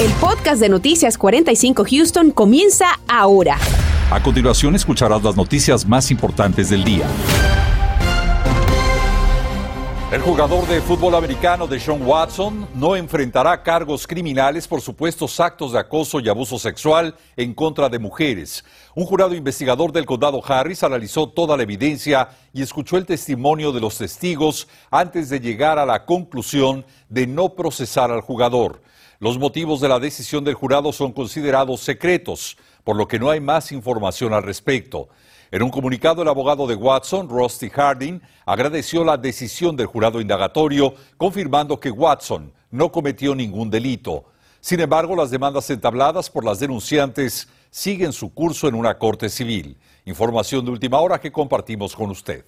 El podcast de Noticias 45 Houston comienza ahora. A continuación escucharás las noticias más importantes del día. El jugador de fútbol americano de Sean Watson no enfrentará cargos criminales por supuestos actos de acoso y abuso sexual en contra de mujeres. Un jurado investigador del condado Harris analizó toda la evidencia y escuchó el testimonio de los testigos antes de llegar a la conclusión de no procesar al jugador. Los motivos de la decisión del jurado son considerados secretos, por lo que no hay más información al respecto. En un comunicado, el abogado de Watson, Rusty Harding, agradeció la decisión del jurado indagatorio, confirmando que Watson no cometió ningún delito. Sin embargo, las demandas entabladas por las denunciantes siguen su curso en una corte civil. Información de última hora que compartimos con usted.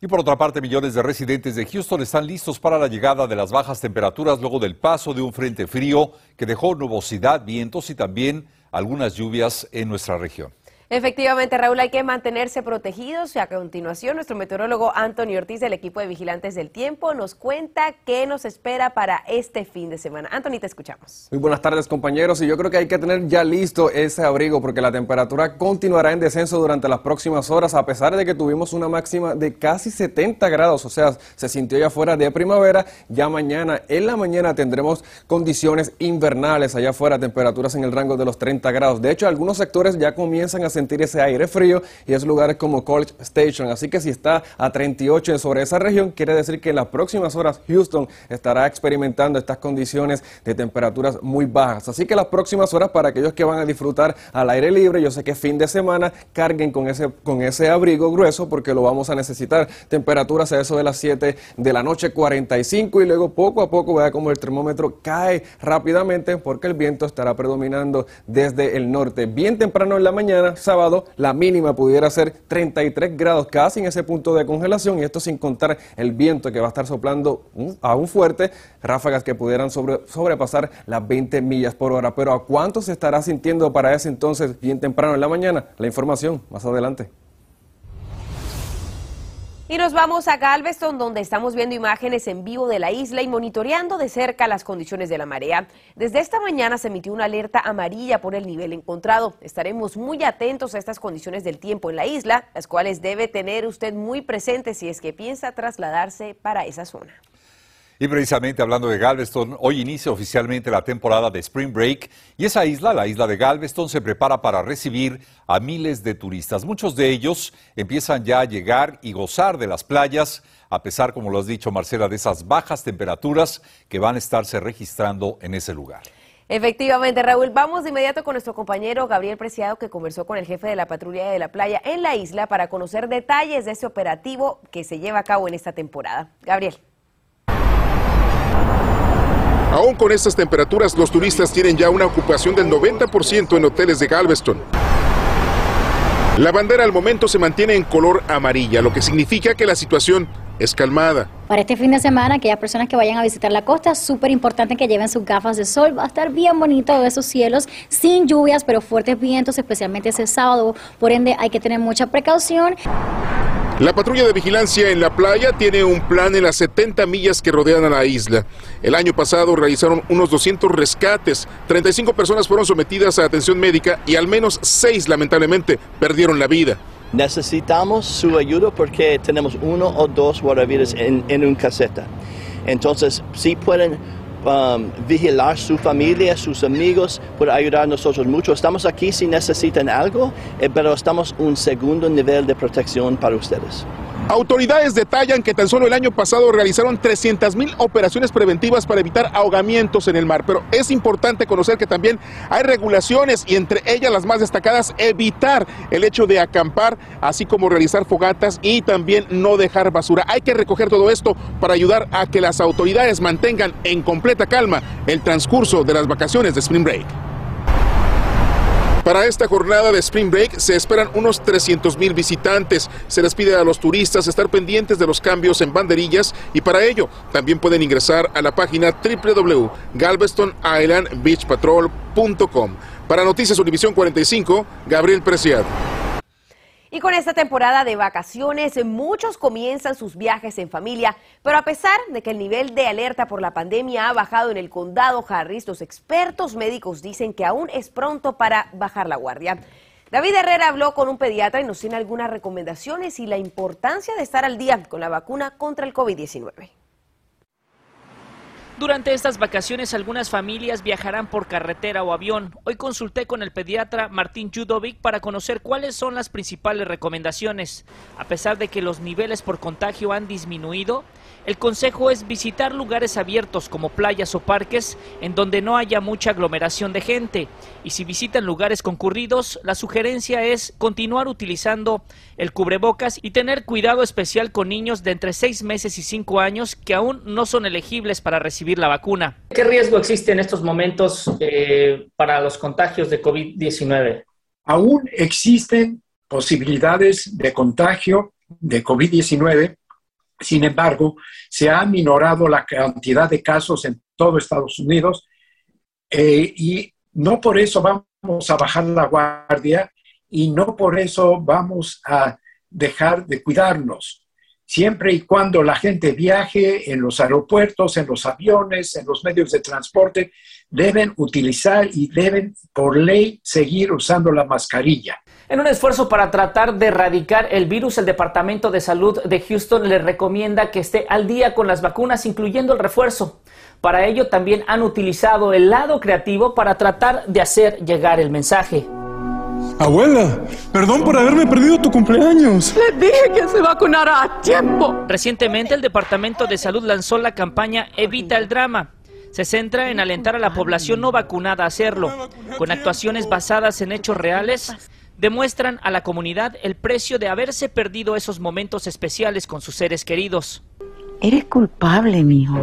Y por otra parte, millones de residentes de Houston están listos para la llegada de las bajas temperaturas luego del paso de un frente frío que dejó nubosidad, vientos y también algunas lluvias en nuestra región. Efectivamente, Raúl, hay que mantenerse protegidos y a continuación nuestro meteorólogo Anthony Ortiz del equipo de Vigilantes del Tiempo nos cuenta qué nos espera para este fin de semana. Anthony, te escuchamos. Muy buenas tardes compañeros y yo creo que hay que tener ya listo ese abrigo porque la temperatura continuará en descenso durante las próximas horas a pesar de que tuvimos una máxima de casi 70 grados, o sea, se sintió ya fuera de primavera, ya mañana en la mañana tendremos condiciones invernales allá afuera, temperaturas en el rango de los 30 grados. De hecho, algunos sectores ya comienzan a sentir ese aire frío y es lugares como College Station. Así que si está a 38 sobre esa región, quiere decir que en las próximas horas Houston estará experimentando estas condiciones de temperaturas muy bajas. Así que las próximas horas para aquellos que van a disfrutar al aire libre, yo sé que fin de semana carguen con ese, con ese abrigo grueso porque lo vamos a necesitar. Temperaturas a eso de las 7 de la noche, 45 y luego poco a poco vea como el termómetro cae rápidamente porque el viento estará predominando desde el norte. Bien temprano en la mañana, sábado la mínima pudiera ser 33 grados, casi en ese punto de congelación, y esto sin contar el viento que va a estar soplando aún fuerte, ráfagas que pudieran sobrepasar las 20 millas por hora. Pero ¿a cuánto se estará sintiendo para ese entonces, bien temprano en la mañana? La información más adelante. Y nos vamos a Galveston, donde estamos viendo imágenes en vivo de la isla y monitoreando de cerca las condiciones de la marea. Desde esta mañana se emitió una alerta amarilla por el nivel encontrado. Estaremos muy atentos a estas condiciones del tiempo en la isla, las cuales debe tener usted muy presente si es que piensa trasladarse para esa zona. Y precisamente hablando de Galveston, hoy inicia oficialmente la temporada de Spring Break y esa isla, la isla de Galveston, se prepara para recibir a miles de turistas. Muchos de ellos empiezan ya a llegar y gozar de las playas, a pesar, como lo has dicho Marcela, de esas bajas temperaturas que van a estarse registrando en ese lugar. Efectivamente, Raúl, vamos de inmediato con nuestro compañero Gabriel Preciado, que conversó con el jefe de la patrulla de la playa en la isla para conocer detalles de ese operativo que se lleva a cabo en esta temporada. Gabriel. Aún con estas temperaturas, los turistas tienen ya una ocupación del 90% en hoteles de Galveston. La bandera al momento se mantiene en color amarilla, lo que significa que la situación es calmada. Para este fin de semana, aquellas personas que vayan a visitar la costa, súper importante que lleven sus gafas de sol. Va a estar bien bonito esos cielos, sin lluvias, pero fuertes vientos, especialmente ese sábado. Por ende, hay que tener mucha precaución. La patrulla de vigilancia en la playa tiene un plan en las 70 millas que rodean a la isla. El año pasado realizaron unos 200 rescates, 35 personas fueron sometidas a atención médica y al menos 6 lamentablemente perdieron la vida. Necesitamos su ayuda porque tenemos uno o dos guardavidas en, en un caseta. Entonces, si pueden Um, vigilar su familia, sus amigos, puede ayudar a nosotros mucho. Estamos aquí si necesitan algo, eh, pero estamos un segundo nivel de protección para ustedes. Autoridades detallan que tan solo el año pasado realizaron 300 mil operaciones preventivas para evitar ahogamientos en el mar, pero es importante conocer que también hay regulaciones y entre ellas las más destacadas, evitar el hecho de acampar, así como realizar fogatas y también no dejar basura. Hay que recoger todo esto para ayudar a que las autoridades mantengan en completa calma el transcurso de las vacaciones de Spring Break. Para esta jornada de Spring Break se esperan unos 300 mil visitantes. Se les pide a los turistas estar pendientes de los cambios en banderillas y para ello también pueden ingresar a la página www.galvestonislandbeachpatrol.com. Para Noticias Univisión 45, Gabriel Preciado. Y con esta temporada de vacaciones, muchos comienzan sus viajes en familia, pero a pesar de que el nivel de alerta por la pandemia ha bajado en el condado Harris, los expertos médicos dicen que aún es pronto para bajar la guardia. David Herrera habló con un pediatra y nos tiene algunas recomendaciones y la importancia de estar al día con la vacuna contra el COVID-19. Durante estas vacaciones algunas familias viajarán por carretera o avión. Hoy consulté con el pediatra Martín Judovic para conocer cuáles son las principales recomendaciones. A pesar de que los niveles por contagio han disminuido, el consejo es visitar lugares abiertos como playas o parques en donde no haya mucha aglomeración de gente. Y si visitan lugares concurridos, la sugerencia es continuar utilizando el cubrebocas y tener cuidado especial con niños de entre 6 meses y 5 años que aún no son elegibles para recibir la vacuna. ¿Qué riesgo existe en estos momentos eh, para los contagios de COVID-19? Aún existen posibilidades de contagio de COVID-19 sin embargo, se ha minorado la cantidad de casos en todo Estados Unidos eh, y no por eso vamos a bajar la guardia y no por eso vamos a dejar de cuidarnos. Siempre y cuando la gente viaje en los aeropuertos, en los aviones, en los medios de transporte, deben utilizar y deben por ley seguir usando la mascarilla. En un esfuerzo para tratar de erradicar el virus, el Departamento de Salud de Houston le recomienda que esté al día con las vacunas, incluyendo el refuerzo. Para ello también han utilizado el lado creativo para tratar de hacer llegar el mensaje. Abuela, perdón por haberme perdido tu cumpleaños. Le dije que se vacunara a tiempo. Recientemente el Departamento de Salud lanzó la campaña Evita el Drama. Se centra en alentar a la población no vacunada a hacerlo, con actuaciones basadas en hechos reales demuestran a la comunidad el precio de haberse perdido esos momentos especiales con sus seres queridos. Eres culpable, mijo.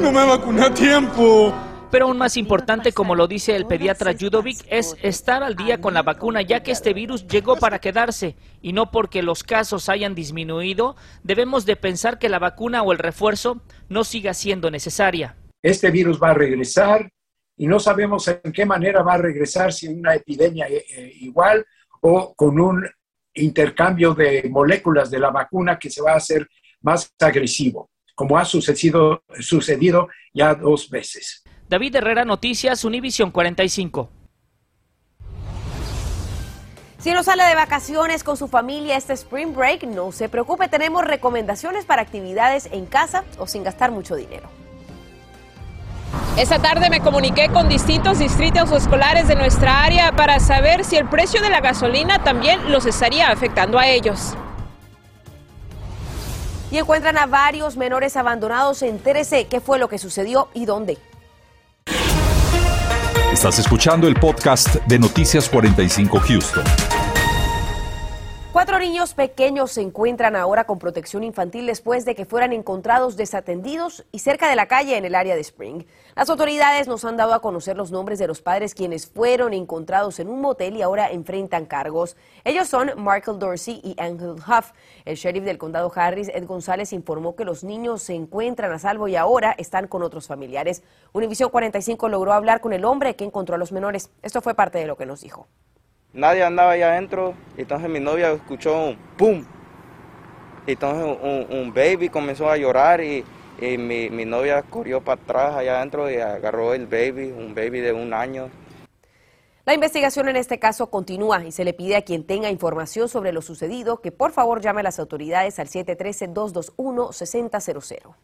No me vacuné a tiempo. Pero aún más importante, como lo dice el pediatra Judovic, es estar al día con la vacuna, ya que este virus llegó para quedarse y no porque los casos hayan disminuido, debemos de pensar que la vacuna o el refuerzo no siga siendo necesaria. Este virus va a regresar y no sabemos en qué manera va a regresar, si una epidemia eh, eh, igual o con un intercambio de moléculas de la vacuna que se va a hacer más agresivo, como ha sucedido, sucedido ya dos veces. David Herrera, Noticias, Univisión 45. Si no sale de vacaciones con su familia este Spring Break, no se preocupe, tenemos recomendaciones para actividades en casa o sin gastar mucho dinero. Esta tarde me comuniqué con distintos distritos escolares de nuestra área para saber si el precio de la gasolina también los estaría afectando a ellos. Y encuentran a varios menores abandonados. en Entérese qué fue lo que sucedió y dónde. Estás escuchando el podcast de Noticias 45 Houston. Cuatro niños pequeños se encuentran ahora con protección infantil después de que fueran encontrados desatendidos y cerca de la calle en el área de Spring. Las autoridades nos han dado a conocer los nombres de los padres quienes fueron encontrados en un motel y ahora enfrentan cargos. Ellos son Michael Dorsey y Angel Huff. El sheriff del condado Harris, Ed González, informó que los niños se encuentran a salvo y ahora están con otros familiares. Univisión 45 logró hablar con el hombre que encontró a los menores. Esto fue parte de lo que nos dijo. Nadie andaba allá adentro, entonces mi novia escuchó un ¡pum! Entonces un, baby comenzó a llorar y, mi, mi, novia corrió para atrás allá adentro y agarró el baby, un baby de un año. La investigación en este caso continúa y se le pide a quien tenga información sobre lo sucedido que por favor llame a las autoridades al 713-221-6000.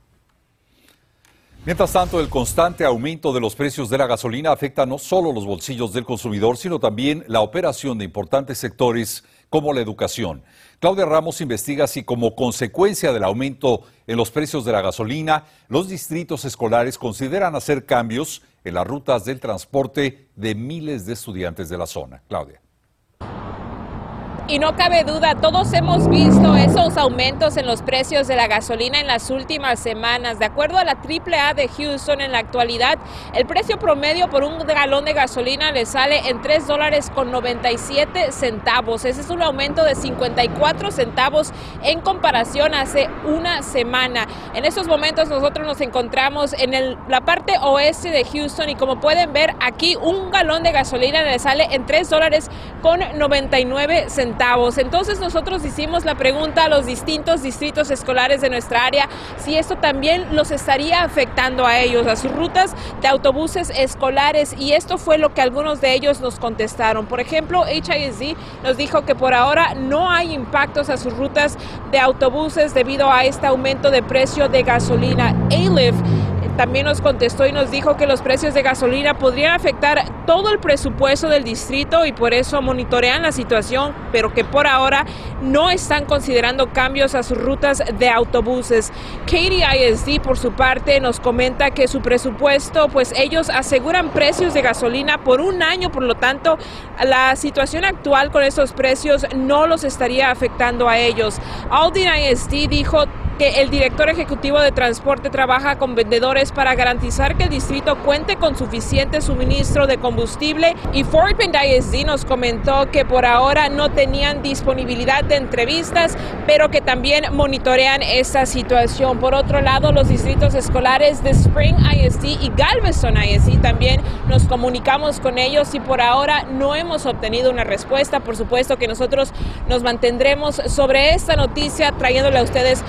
Mientras tanto, el constante aumento de los precios de la gasolina afecta no solo los bolsillos del consumidor, sino también la operación de importantes sectores como la educación. Claudia Ramos investiga si como consecuencia del aumento en los precios de la gasolina, los distritos escolares consideran hacer cambios en las rutas del transporte de miles de estudiantes de la zona. Claudia. Y no cabe duda, todos hemos visto esos aumentos en los precios de la gasolina en las últimas semanas. De acuerdo a la AAA de Houston, en la actualidad, el precio promedio por un galón de gasolina le sale en 3 dólares con 97 centavos. Ese es un aumento de 54 centavos en comparación hace una semana. En estos momentos nosotros nos encontramos en la parte oeste de Houston y como pueden ver aquí, un galón de gasolina le sale en 3 dólares con 99 centavos Entonces nosotros hicimos la pregunta a los distintos distritos escolares de nuestra área si esto también los estaría afectando a ellos, a sus rutas de autobuses escolares y esto fue lo que algunos de ellos nos contestaron. Por ejemplo, HISD nos dijo que por ahora no hay impactos a sus rutas de autobuses debido a este aumento de precio de gasolina. ALIV también nos contestó y nos dijo que los precios de gasolina podrían afectar todo el presupuesto del distrito y por eso monitorean la situación, pero que por ahora no están considerando cambios a sus rutas de autobuses. Katie ISD, por su parte, nos comenta que su presupuesto, pues ellos aseguran precios de gasolina por un año, por lo tanto, la situación actual con estos precios no los estaría afectando a ellos. Aldin ISD dijo que el director ejecutivo de transporte trabaja con vendedores para garantizar que el distrito cuente con suficiente suministro de combustible y Fort Bend ISD nos comentó que por ahora no tenían disponibilidad de entrevistas, pero que también monitorean esta situación. Por otro lado, los distritos escolares de Spring ISD y Galveston ISD también nos comunicamos con ellos y por ahora no hemos obtenido una respuesta. Por supuesto que nosotros nos mantendremos sobre esta noticia trayéndole a ustedes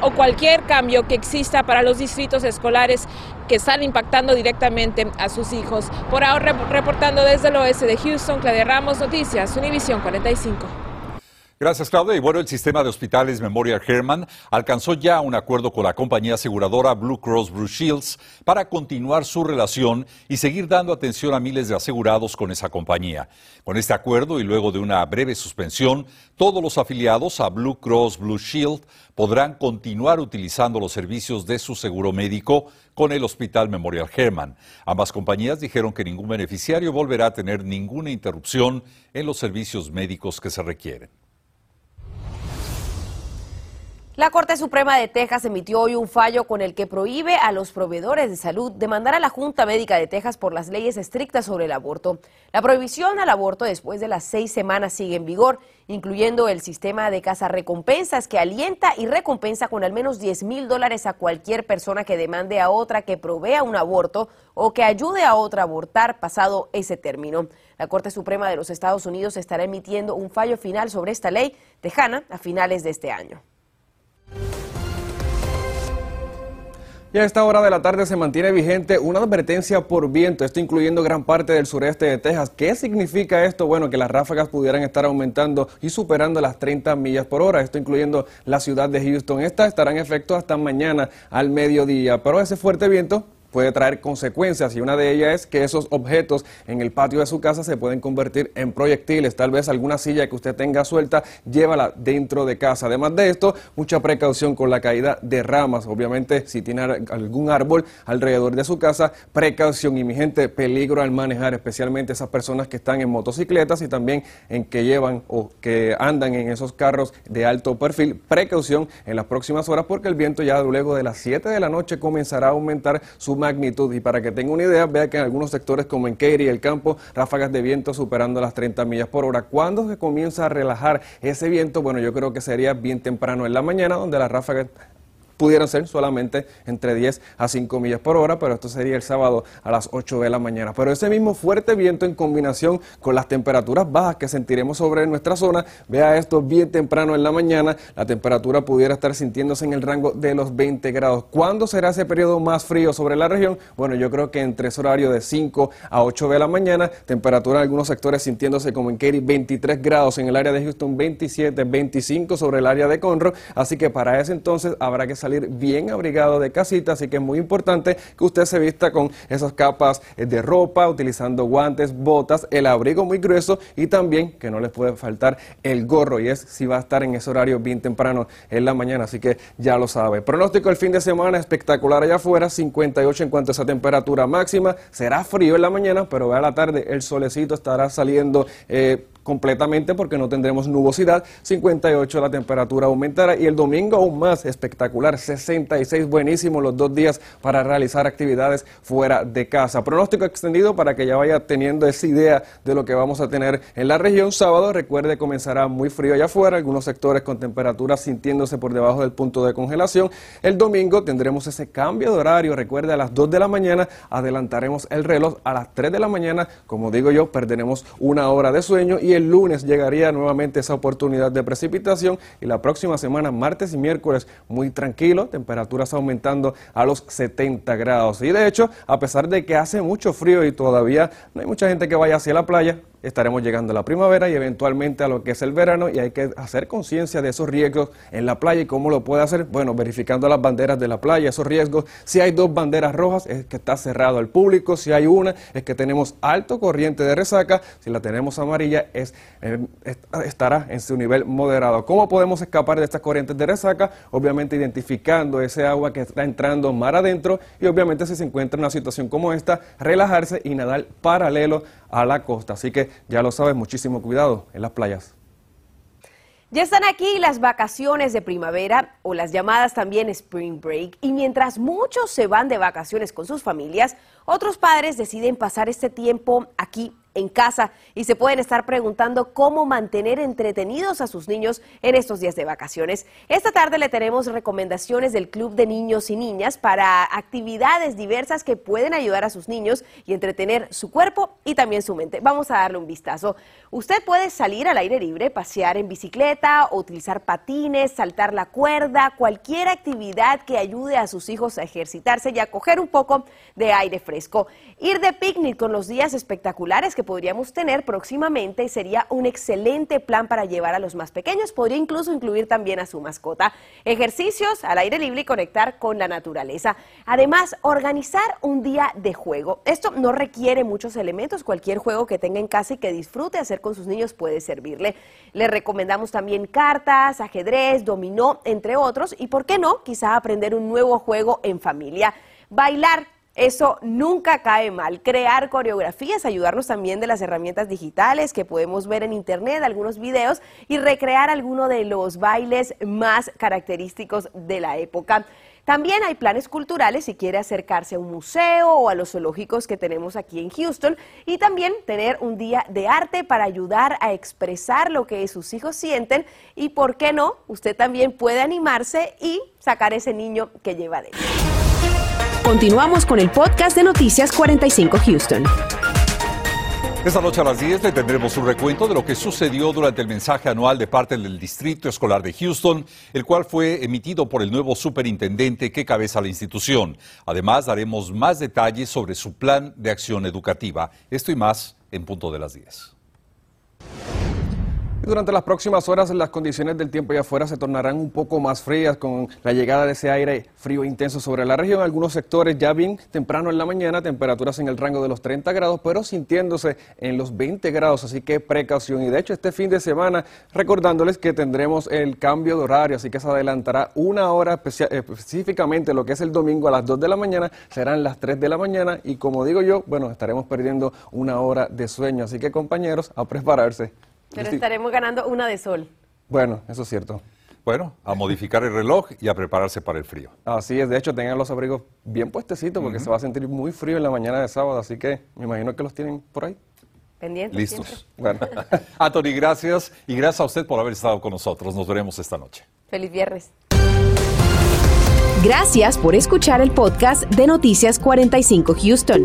o cualquier cambio que exista para los distritos escolares que están impactando directamente a sus hijos. Por ahora, reportando desde el oeste de Houston, Claudia Ramos, Noticias, Univisión 45. Gracias, Claudia. Y bueno, el sistema de hospitales Memorial Hermann alcanzó ya un acuerdo con la compañía aseguradora Blue Cross Blue Shields para continuar su relación y seguir dando atención a miles de asegurados con esa compañía. Con este acuerdo y luego de una breve suspensión, todos los afiliados a Blue Cross Blue Shield podrán continuar utilizando los servicios de su seguro médico con el Hospital Memorial Hermann. Ambas compañías dijeron que ningún beneficiario volverá a tener ninguna interrupción en los servicios médicos que se requieren. La Corte Suprema de Texas emitió hoy un fallo con el que prohíbe a los proveedores de salud demandar a la Junta Médica de Texas por las leyes estrictas sobre el aborto. La prohibición al aborto después de las seis semanas sigue en vigor, incluyendo el sistema de casa recompensas que alienta y recompensa con al menos 10 mil dólares a cualquier persona que demande a otra que provea un aborto o que ayude a otra a abortar pasado ese término. La Corte Suprema de los Estados Unidos estará emitiendo un fallo final sobre esta ley tejana a finales de este año. Y a esta hora de la tarde se mantiene vigente una advertencia por viento, esto incluyendo gran parte del sureste de Texas. ¿Qué significa esto? Bueno, que las ráfagas pudieran estar aumentando y superando las 30 millas por hora, esto incluyendo la ciudad de Houston. Esta estará en efecto hasta mañana al mediodía, pero ese fuerte viento puede traer consecuencias y una de ellas es que esos objetos en el patio de su casa se pueden convertir en proyectiles. Tal vez alguna silla que usted tenga suelta, llévala dentro de casa. Además de esto, mucha precaución con la caída de ramas. Obviamente, si tiene algún árbol alrededor de su casa, precaución y mi gente, peligro al manejar, especialmente esas personas que están en motocicletas y también en que llevan o que andan en esos carros de alto perfil. Precaución en las próximas horas porque el viento ya luego de las 7 de la noche comenzará a aumentar su magnitud. Y para que tenga una idea, vea que en algunos sectores como en Katy, el campo, ráfagas de viento superando las 30 millas por hora. ¿Cuándo se comienza a relajar ese viento? Bueno, yo creo que sería bien temprano en la mañana, donde las ráfagas pudieran ser solamente entre 10 a 5 millas por hora, pero esto sería el sábado a las 8 de la mañana. Pero ese mismo fuerte viento en combinación con las temperaturas bajas que sentiremos sobre nuestra zona, vea esto bien temprano en la mañana, la temperatura pudiera estar sintiéndose en el rango de los 20 grados. ¿Cuándo será ese periodo más frío sobre la región? Bueno, yo creo que entre ese horario de 5 a 8 de la mañana, temperatura en algunos sectores sintiéndose como en Katy 23 grados, en el área de Houston 27, 25 sobre el área de Conroe, así que para ese entonces habrá que salir bien abrigado de casita, así que es muy importante que usted se vista con esas capas de ropa, utilizando guantes, botas, el abrigo muy grueso y también que no les puede faltar el gorro y es si va a estar en ese horario bien temprano en la mañana, así que ya lo sabe. Pronóstico el fin de semana espectacular allá afuera, 58 en cuanto a esa temperatura máxima, será frío en la mañana, pero a la tarde el solecito estará saliendo eh, completamente porque no tendremos nubosidad. 58 la temperatura aumentará y el domingo aún más espectacular. 66 buenísimo los dos días para realizar actividades fuera de casa. Pronóstico extendido para que ya vaya teniendo esa idea de lo que vamos a tener en la región. Sábado, recuerde, comenzará muy frío allá afuera, algunos sectores con temperaturas sintiéndose por debajo del punto de congelación. El domingo tendremos ese cambio de horario. Recuerde, a las 2 de la mañana adelantaremos el reloj a las 3 de la mañana. Como digo yo, perderemos una hora de sueño y el el lunes llegaría nuevamente esa oportunidad de precipitación y la próxima semana, martes y miércoles, muy tranquilo, temperaturas aumentando a los 70 grados. Y de hecho, a pesar de que hace mucho frío y todavía no hay mucha gente que vaya hacia la playa, estaremos llegando a la primavera y eventualmente a lo que es el verano y hay que hacer conciencia de esos riesgos en la playa y cómo lo puede hacer. Bueno, verificando las banderas de la playa, esos riesgos. Si hay dos banderas rojas es que está cerrado al público, si hay una es que tenemos alto corriente de resaca, si la tenemos amarilla es, eh, estará en su nivel moderado. ¿Cómo podemos escapar de estas corrientes de resaca? Obviamente identificando ese agua que está entrando mar adentro y obviamente si se encuentra en una situación como esta, relajarse y nadar paralelo a la costa. Así que ya lo sabes, muchísimo cuidado en las playas. Ya están aquí las vacaciones de primavera o las llamadas también Spring Break y mientras muchos se van de vacaciones con sus familias, otros padres deciden pasar este tiempo aquí en casa y se pueden estar preguntando cómo mantener entretenidos a sus niños en estos días de vacaciones. Esta tarde le tenemos recomendaciones del Club de Niños y Niñas para actividades diversas que pueden ayudar a sus niños y entretener su cuerpo y también su mente. Vamos a darle un vistazo. Usted puede salir al aire libre, pasear en bicicleta utilizar patines, saltar la cuerda, cualquier actividad que ayude a sus hijos a ejercitarse y a coger un poco de aire fresco. Ir de picnic con los días espectaculares que podríamos tener próximamente sería un excelente plan para llevar a los más pequeños. Podría incluso incluir también a su mascota. Ejercicios al aire libre y conectar con la naturaleza. Además, organizar un día de juego. Esto no requiere muchos elementos. Cualquier juego que tenga en casa y que disfrute hacer con sus niños puede servirle. Le recomendamos también cartas, ajedrez, dominó, entre otros. Y por qué no, quizá aprender un nuevo juego en familia. Bailar eso nunca cae mal. Crear coreografías, ayudarnos también de las herramientas digitales que podemos ver en internet, algunos videos y recrear alguno de los bailes más característicos de la época. También hay planes culturales si quiere acercarse a un museo o a los zoológicos que tenemos aquí en Houston y también tener un día de arte para ayudar a expresar lo que sus hijos sienten y, ¿por qué no? Usted también puede animarse y sacar ese niño que lleva dentro. Continuamos con el podcast de Noticias 45 Houston. Esta noche a las 10 le tendremos un recuento de lo que sucedió durante el mensaje anual de parte del Distrito Escolar de Houston, el cual fue emitido por el nuevo superintendente que cabeza la institución. Además, daremos más detalles sobre su plan de acción educativa. Esto y más en punto de las 10. Durante las próximas horas las condiciones del tiempo allá afuera se tornarán un poco más frías con la llegada de ese aire frío intenso sobre la región. Algunos sectores ya bien temprano en la mañana, temperaturas en el rango de los 30 grados, pero sintiéndose en los 20 grados, así que precaución. Y de hecho este fin de semana, recordándoles que tendremos el cambio de horario, así que se adelantará una hora específicamente lo que es el domingo a las 2 de la mañana, serán las 3 de la mañana y como digo yo, bueno, estaremos perdiendo una hora de sueño, así que compañeros, a prepararse. Pero estaremos ganando una de sol. Bueno, eso es cierto. Bueno, a modificar el reloj y a prepararse para el frío. Así es, de hecho tengan los abrigos bien puestecitos porque se va a sentir muy frío en la mañana de sábado, así que me imagino que los tienen por ahí. Pendientes. Listos. Bueno. Anthony, gracias y gracias a usted por haber estado con nosotros. Nos veremos esta noche. Feliz viernes. Gracias por escuchar el podcast de Noticias 45 Houston.